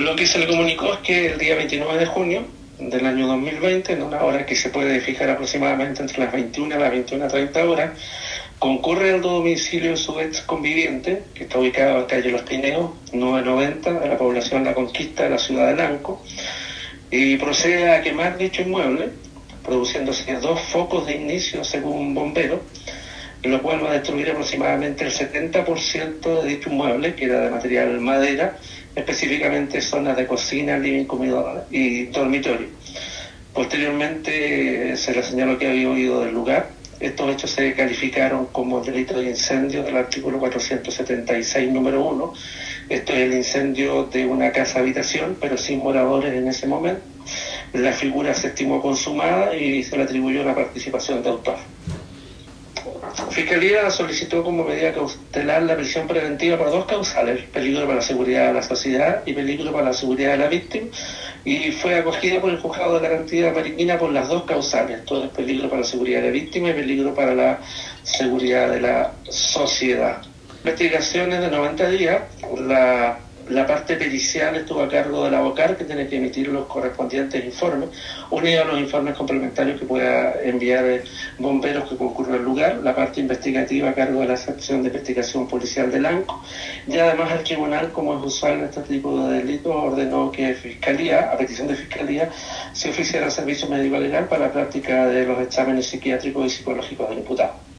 Lo que se le comunicó es que el día 29 de junio del año 2020, en una hora que se puede fijar aproximadamente entre las 21 y las 21.30 horas, concurre al domicilio de su ex conviviente, que está ubicado en calle Los Pineos, 990, de la población La Conquista de la ciudad de Lanco, y procede a quemar dicho inmueble, produciéndose dos focos de inicio según bomberos, lo cual va a destruir aproximadamente el 70% de dicho inmueble, que era de material madera, específicamente zonas de cocina, living, comedor y dormitorio. Posteriormente se le señaló que había huido del lugar. Estos hechos se calificaron como delito de incendio del artículo 476, número 1. Esto es el incendio de una casa habitación, pero sin moradores en ese momento. La figura se estimó consumada y se le atribuyó la participación de autor. Fiscalía solicitó como medida cautelar la prisión preventiva por dos causales, peligro para la seguridad de la sociedad y peligro para la seguridad de la víctima, y fue acogida por el juzgado de garantía marítima por las dos causales, todo es peligro para la seguridad de la víctima y peligro para la seguridad de la sociedad. Investigaciones de 90 días, la la parte pericial estuvo a cargo de la que tiene que emitir los correspondientes informes, unido a los informes complementarios que pueda enviar bomberos que concurren al lugar, la parte investigativa a cargo de la sección de investigación policial del ANCO, y además el tribunal, como es usual en este tipo de delitos, ordenó que Fiscalía, a petición de Fiscalía, se oficiara servicio médico legal para la práctica de los exámenes psiquiátricos y psicológicos del imputado.